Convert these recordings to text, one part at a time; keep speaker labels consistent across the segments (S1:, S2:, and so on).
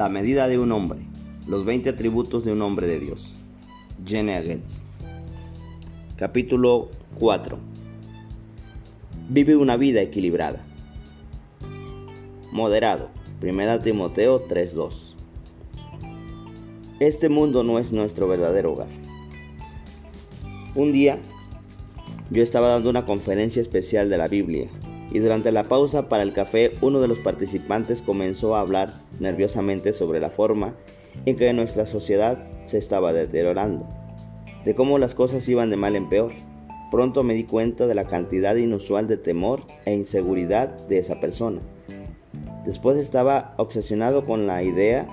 S1: La medida de un hombre. Los 20 atributos de un hombre de Dios. Capítulo 4. Vive una vida equilibrada. Moderado. 1 Timoteo 3:2. Este mundo no es nuestro verdadero hogar. Un día yo estaba dando una conferencia especial de la Biblia y durante la pausa para el café uno de los participantes comenzó a hablar nerviosamente sobre la forma en que nuestra sociedad se estaba deteriorando, de cómo las cosas iban de mal en peor. Pronto me di cuenta de la cantidad inusual de temor e inseguridad de esa persona. Después estaba obsesionado con la idea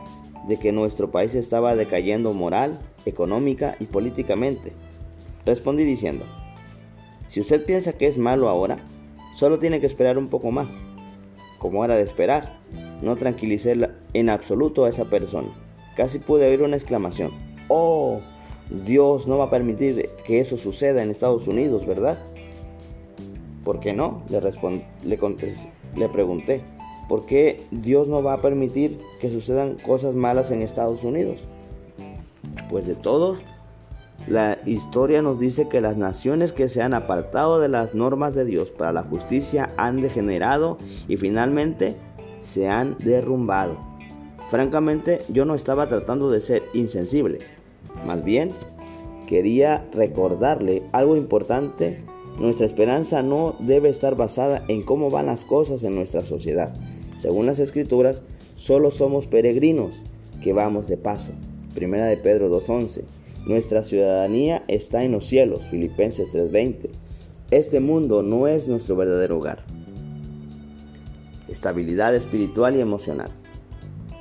S1: de que nuestro país estaba decayendo moral, económica y políticamente. Respondí diciendo, si usted piensa que es malo ahora, Solo tiene que esperar un poco más. Como era de esperar, no tranquilicé en absoluto a esa persona. Casi pude oír una exclamación. Oh, Dios no va a permitir que eso suceda en Estados Unidos, ¿verdad? ¿Por qué no? Le, le, le pregunté. ¿Por qué Dios no va a permitir que sucedan cosas malas en Estados Unidos? Pues de todos la historia nos dice que las naciones que se han apartado de las normas de Dios para la justicia han degenerado y finalmente se han derrumbado. Francamente, yo no estaba tratando de ser insensible. Más bien, quería recordarle algo importante. Nuestra esperanza no debe estar basada en cómo van las cosas en nuestra sociedad. Según las escrituras, solo somos peregrinos que vamos de paso. Primera de Pedro 2.11. Nuestra ciudadanía está en los cielos, Filipenses 3:20. Este mundo no es nuestro verdadero hogar. Estabilidad espiritual y emocional.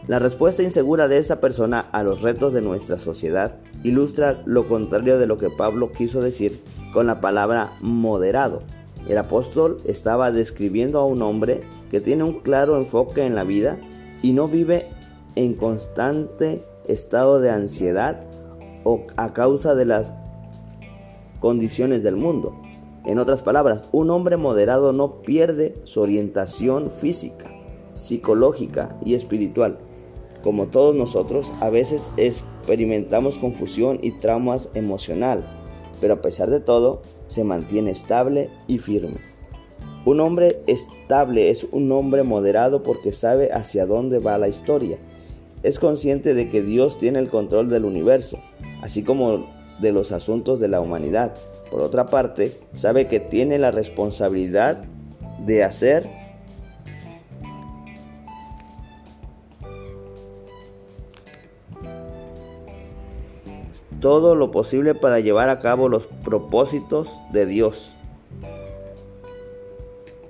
S1: La respuesta insegura de esa persona a los retos de nuestra sociedad ilustra lo contrario de lo que Pablo quiso decir con la palabra moderado. El apóstol estaba describiendo a un hombre que tiene un claro enfoque en la vida y no vive en constante estado de ansiedad o a causa de las condiciones del mundo. En otras palabras, un hombre moderado no pierde su orientación física, psicológica y espiritual. Como todos nosotros, a veces experimentamos confusión y traumas emocional, pero a pesar de todo, se mantiene estable y firme. Un hombre estable es un hombre moderado porque sabe hacia dónde va la historia. Es consciente de que Dios tiene el control del universo así como de los asuntos de la humanidad. Por otra parte, sabe que tiene la responsabilidad de hacer todo lo posible para llevar a cabo los propósitos de Dios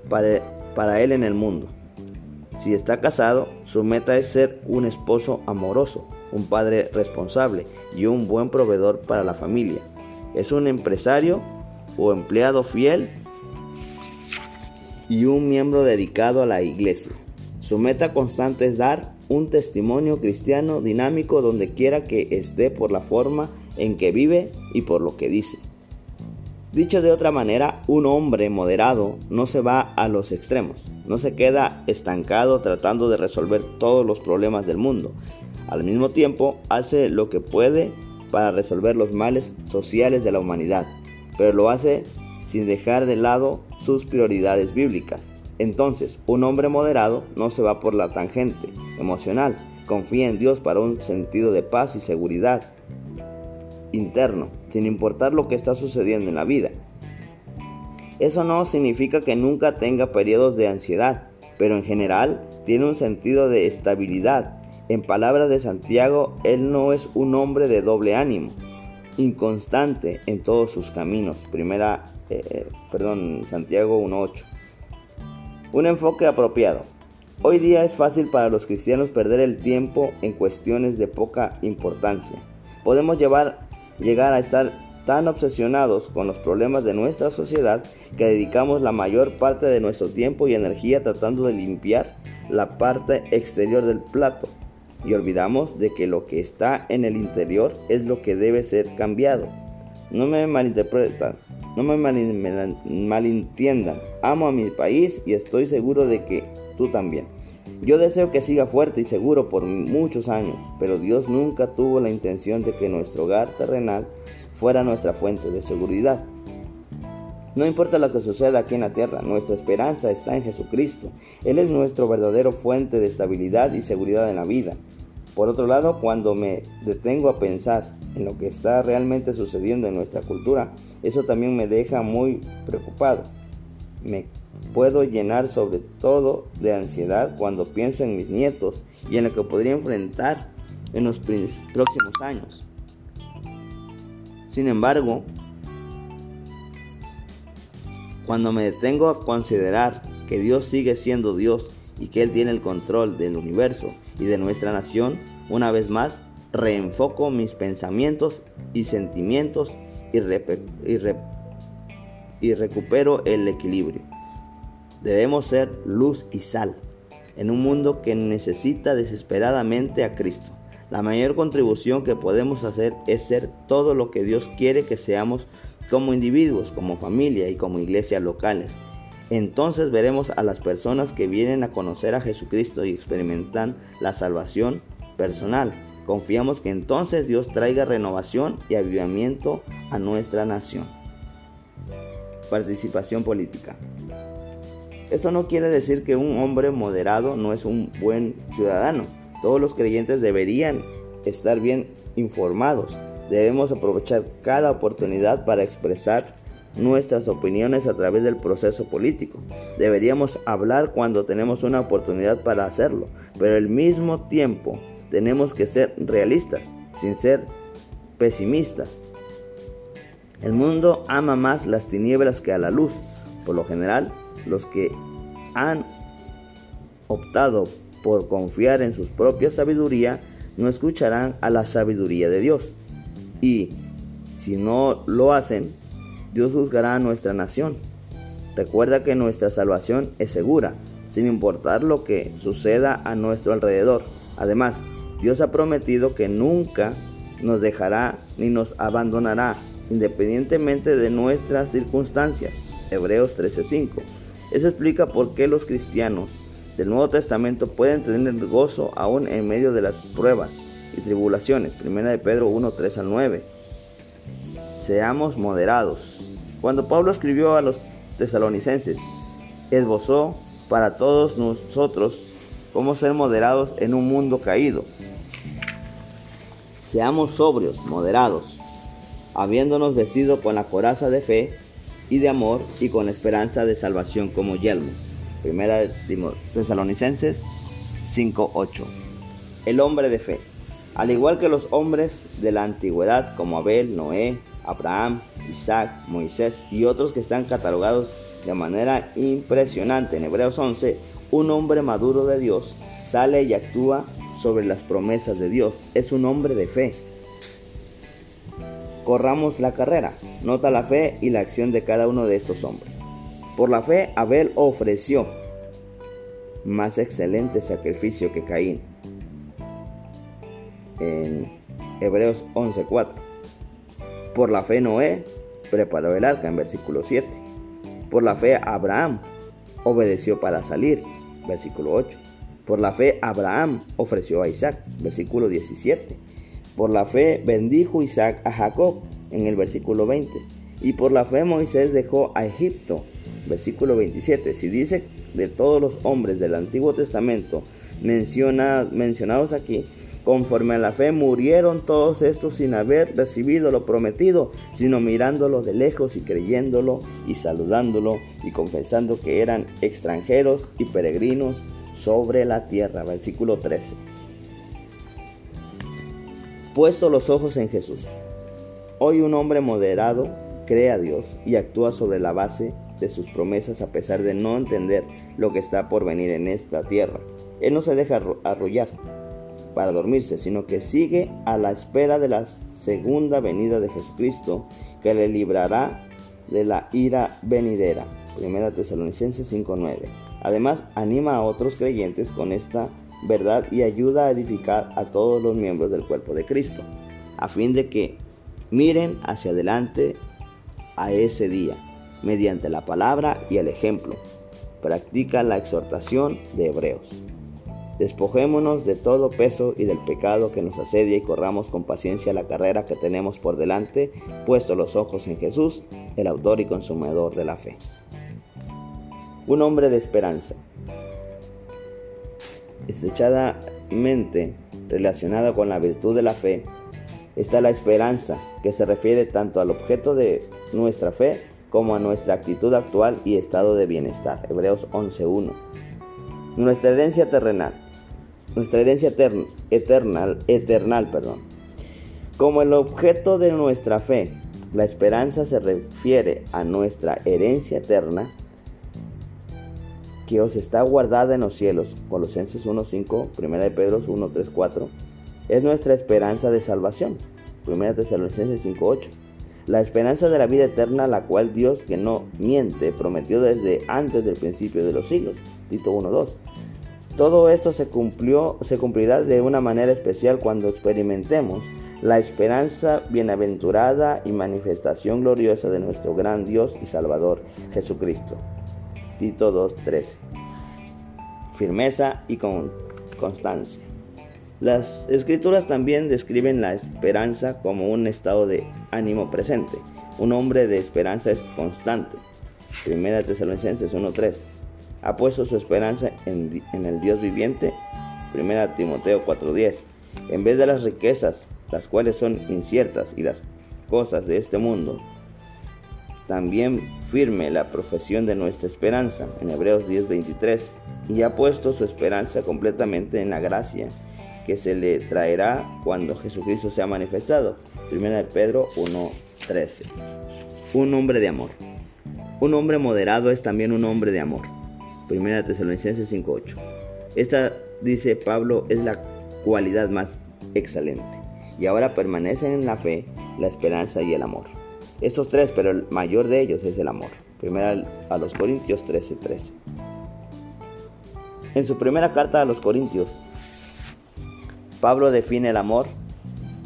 S1: para, para él en el mundo. Si está casado, su meta es ser un esposo amoroso, un padre responsable y un buen proveedor para la familia. Es un empresario o empleado fiel y un miembro dedicado a la iglesia. Su meta constante es dar un testimonio cristiano dinámico donde quiera que esté por la forma en que vive y por lo que dice. Dicho de otra manera, un hombre moderado no se va a los extremos, no se queda estancado tratando de resolver todos los problemas del mundo, al mismo tiempo, hace lo que puede para resolver los males sociales de la humanidad, pero lo hace sin dejar de lado sus prioridades bíblicas. Entonces, un hombre moderado no se va por la tangente emocional, confía en Dios para un sentido de paz y seguridad interno, sin importar lo que está sucediendo en la vida. Eso no significa que nunca tenga periodos de ansiedad, pero en general tiene un sentido de estabilidad en palabras de Santiago, él no es un hombre de doble ánimo, inconstante en todos sus caminos. Primera, eh, eh, perdón, Santiago 1.8. Un enfoque apropiado. Hoy día es fácil para los cristianos perder el tiempo en cuestiones de poca importancia. Podemos llegar a estar tan obsesionados con los problemas de nuestra sociedad que dedicamos la mayor parte de nuestro tiempo y energía tratando de limpiar la parte exterior del plato y olvidamos de que lo que está en el interior es lo que debe ser cambiado. No me malinterpretan, no me malentiendan. Amo a mi país y estoy seguro de que tú también. Yo deseo que siga fuerte y seguro por muchos años, pero Dios nunca tuvo la intención de que nuestro hogar terrenal fuera nuestra fuente de seguridad. No importa lo que suceda aquí en la tierra, nuestra esperanza está en Jesucristo. Él es nuestro verdadero fuente de estabilidad y seguridad en la vida. Por otro lado, cuando me detengo a pensar en lo que está realmente sucediendo en nuestra cultura, eso también me deja muy preocupado. Me puedo llenar sobre todo de ansiedad cuando pienso en mis nietos y en lo que podría enfrentar en los próximos años. Sin embargo, cuando me detengo a considerar que Dios sigue siendo Dios y que Él tiene el control del universo y de nuestra nación, una vez más, reenfoco mis pensamientos y sentimientos y, recupero el equilibrio. Debemos ser luz y sal en un mundo que necesita desesperadamente a Cristo. La mayor contribución que podemos hacer es ser todo lo que Dios quiere que seamos como individuos, como familia y como iglesias locales. Entonces veremos a las personas que vienen a conocer a Jesucristo y experimentan la salvación personal. Confiamos que entonces Dios traiga renovación y avivamiento a nuestra nación. Participación política. Eso no quiere decir que un hombre moderado no es un buen ciudadano. Todos los creyentes deberían estar bien informados. Debemos aprovechar cada oportunidad para expresar nuestras opiniones a través del proceso político. Deberíamos hablar cuando tenemos una oportunidad para hacerlo, pero al mismo tiempo tenemos que ser realistas, sin ser pesimistas. El mundo ama más las tinieblas que a la luz. Por lo general, los que han optado por confiar en su propia sabiduría no escucharán a la sabiduría de Dios. Y si no lo hacen, Dios juzgará a nuestra nación. Recuerda que nuestra salvación es segura, sin importar lo que suceda a nuestro alrededor. Además, Dios ha prometido que nunca nos dejará ni nos abandonará, independientemente de nuestras circunstancias. Hebreos 13:5. Eso explica por qué los cristianos del Nuevo Testamento pueden tener gozo aún en medio de las pruebas y tribulaciones. Primera de Pedro 1, 3 al 9. Seamos moderados. Cuando Pablo escribió a los tesalonicenses, esbozó para todos nosotros cómo ser moderados en un mundo caído. Seamos sobrios, moderados, habiéndonos vestido con la coraza de fe y de amor y con esperanza de salvación como yelmo. Primera de Tesalonicenses 5:8. El hombre de fe. Al igual que los hombres de la antigüedad como Abel, Noé, Abraham, Isaac, Moisés y otros que están catalogados de manera impresionante en Hebreos 11, un hombre maduro de Dios sale y actúa sobre las promesas de Dios. Es un hombre de fe. Corramos la carrera. Nota la fe y la acción de cada uno de estos hombres. Por la fe, Abel ofreció más excelente sacrificio que Caín. En Hebreos 11:4. Por la fe, Noé preparó el arca en versículo 7. Por la fe, Abraham obedeció para salir. Versículo 8. Por la fe, Abraham ofreció a Isaac. Versículo 17. Por la fe, bendijo Isaac a Jacob. En el versículo 20. Y por la fe, Moisés dejó a Egipto versículo 27, si dice de todos los hombres del Antiguo Testamento mencionados aquí, conforme a la fe murieron todos estos sin haber recibido lo prometido, sino mirándolo de lejos y creyéndolo y saludándolo y confesando que eran extranjeros y peregrinos sobre la tierra. Versículo 13. Puesto los ojos en Jesús. Hoy un hombre moderado cree a Dios y actúa sobre la base de sus promesas a pesar de no entender lo que está por venir en esta tierra. Él no se deja arrullar para dormirse, sino que sigue a la espera de la segunda venida de Jesucristo, que le librará de la ira venidera. Primera Tesalonicenses 5:9. Además, anima a otros creyentes con esta verdad y ayuda a edificar a todos los miembros del cuerpo de Cristo, a fin de que miren hacia adelante a ese día mediante la palabra y el ejemplo. Practica la exhortación de Hebreos. Despojémonos de todo peso y del pecado que nos asedia y corramos con paciencia la carrera que tenemos por delante, puesto los ojos en Jesús, el autor y consumador de la fe. Un hombre de esperanza. Estrechadamente relacionada con la virtud de la fe está la esperanza, que se refiere tanto al objeto de nuestra fe como a nuestra actitud actual y estado de bienestar. Hebreos 11.1. Nuestra herencia terrenal nuestra herencia eterna, eternal, perdón. Como el objeto de nuestra fe, la esperanza se refiere a nuestra herencia eterna que os está guardada en los cielos. Colosenses 1.5, 1 de Pedro 1, 3, 4. Es nuestra esperanza de salvación. 1 Tesalonicenses 5.8. La esperanza de la vida eterna, la cual Dios que no miente prometió desde antes del principio de los siglos. Tito 1.2. Todo esto se, cumplió, se cumplirá de una manera especial cuando experimentemos la esperanza bienaventurada y manifestación gloriosa de nuestro gran Dios y Salvador Jesucristo. Tito 2.13. Firmeza y con constancia. Las escrituras también describen la esperanza como un estado de ánimo presente. Un hombre de esperanza es constante. Primera Tesalonicenses 1.3 ha puesto su esperanza en, el Dios viviente. 1 Timoteo 4:10. En vez de las riquezas, las cuales son inciertas, y las cosas de este mundo, también firme la profesión de nuestra esperanza en Hebreos 10:23 y ha puesto su esperanza completamente en la gracia que se le traerá cuando Jesucristo sea manifestado. 1 Pedro 1:13. Un hombre de amor. Un hombre moderado es también un hombre de amor. Primera Tesalonicenses 5.8. Esta, dice Pablo, es la cualidad más excelente. Y ahora permanecen en la fe, la esperanza y el amor. Estos tres, pero el mayor de ellos es el amor. Primera a los Corintios 13:13. En su primera carta a los Corintios, Pablo define el amor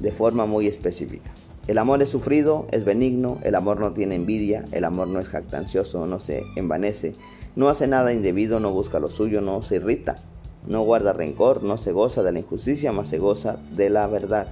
S1: de forma muy específica. El amor es sufrido, es benigno, el amor no tiene envidia, el amor no es jactancioso, no se envanece, no hace nada indebido, no busca lo suyo, no se irrita, no guarda rencor, no se goza de la injusticia, más se goza de la verdad.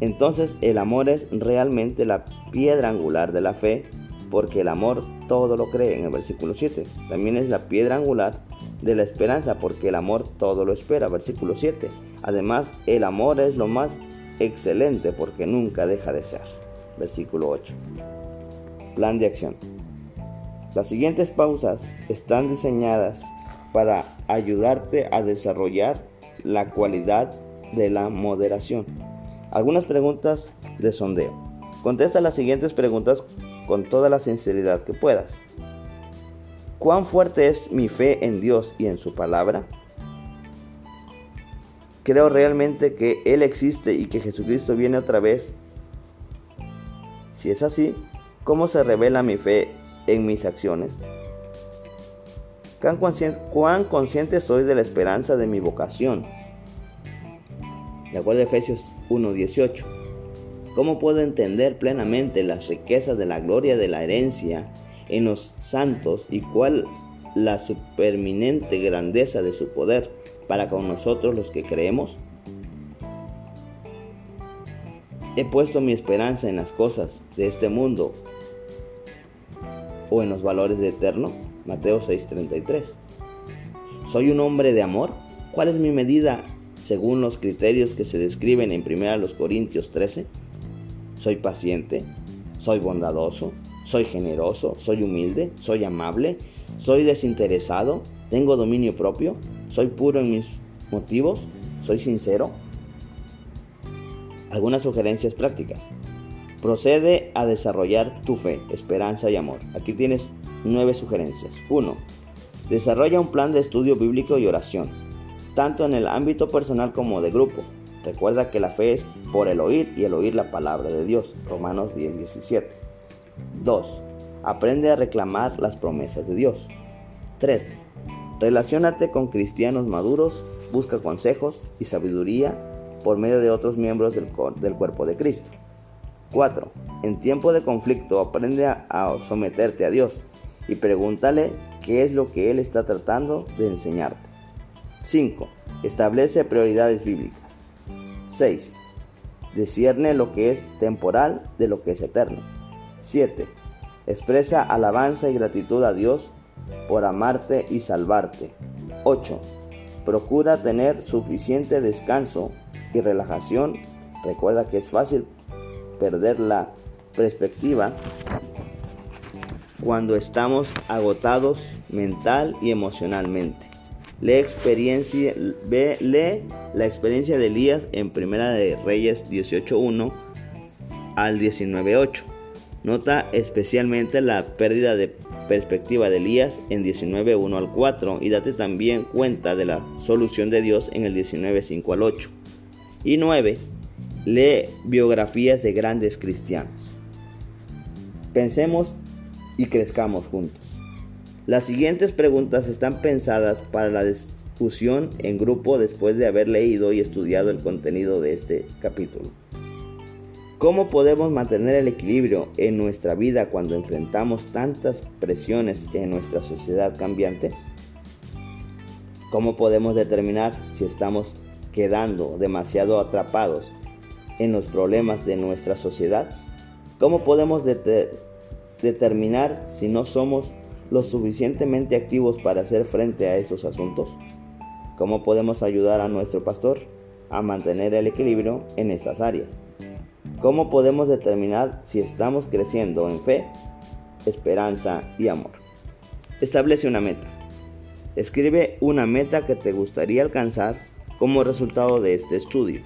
S1: Entonces el amor es realmente la piedra angular de la fe, porque el amor todo lo cree en el versículo 7. También es la piedra angular de la esperanza, porque el amor todo lo espera, versículo 7. Además, el amor es lo más excelente porque nunca deja de ser, versículo 8. Plan de acción. Las siguientes pausas están diseñadas para ayudarte a desarrollar la cualidad de la moderación. Algunas preguntas de sondeo. Contesta las siguientes preguntas con toda la sinceridad que puedas. ¿Cuán fuerte es mi fe en Dios y en su palabra? ¿Creo realmente que Él existe y que Jesucristo viene otra vez? Si es así, ¿cómo se revela mi fe en mis acciones? ¿Cuán consciente, soy de la esperanza de mi vocación? De acuerdo a Efesios 1:18. ¿Cómo puedo entender plenamente las riquezas de la gloria de la herencia en los santos y cuál la superminente grandeza de su poder para con nosotros los que creemos? He puesto mi esperanza en las cosas de este mundo o en los valores de eterno? Mateo 6:33. ¿Soy un hombre de amor? ¿Cuál es mi medida según los criterios que se describen en 1 Corintios 13? ¿Soy paciente? ¿Soy bondadoso? ¿Soy generoso? ¿Soy humilde? ¿Soy amable? ¿Soy desinteresado? ¿Tengo dominio propio? ¿Soy puro en mis motivos? ¿Soy sincero? Algunas sugerencias prácticas. Procede a desarrollar tu fe, esperanza y amor. Aquí tienes nueve sugerencias. 1. Desarrolla un plan de estudio bíblico y oración, tanto en el ámbito personal como de grupo. Recuerda que la fe es por el oír y el oír la palabra de Dios. Romanos 10, 17. 2. Aprende a reclamar las promesas de Dios. 3. Relaciónate con cristianos maduros, busca consejos y sabiduría por medio de otros miembros del cuerpo de Cristo. 4. En tiempo de conflicto aprende a, someterte a Dios y pregúntale qué es lo que él está tratando de enseñarte. 5. Establece prioridades bíblicas. 6. Discierne lo que es temporal de lo que es eterno. 7. Expresa alabanza y gratitud a Dios por amarte y salvarte. 8. Procura tener suficiente descanso y relajación. Recuerda que es fácil perder la perspectiva cuando estamos agotados mental y emocionalmente. Lee, experiencia, lee la experiencia de Elías en Primera de Reyes 18.1 al 19.8. Nota especialmente la pérdida de perspectiva de Elías en 19.1 al 4 y date también cuenta de la solución de Dios en el 19.5 al 8. Y 9. Lee biografías de grandes cristianos. Pensemos y crezcamos juntos. Las siguientes preguntas están pensadas para la discusión en grupo después de haber leído y estudiado el contenido de este capítulo. ¿Cómo podemos mantener el equilibrio en nuestra vida cuando enfrentamos tantas presiones en nuestra sociedad cambiante? ¿Cómo podemos determinar si estamos quedando demasiado atrapados en los problemas de nuestra sociedad? ¿Cómo podemos determinar si no somos lo suficientemente activos para hacer frente a esos asuntos? ¿Cómo podemos ayudar a nuestro pastor a mantener el equilibrio en estas áreas? ¿Cómo podemos determinar si estamos creciendo en fe, esperanza y amor? Establece una meta. Escribe una meta que te gustaría alcanzar como resultado de este estudio.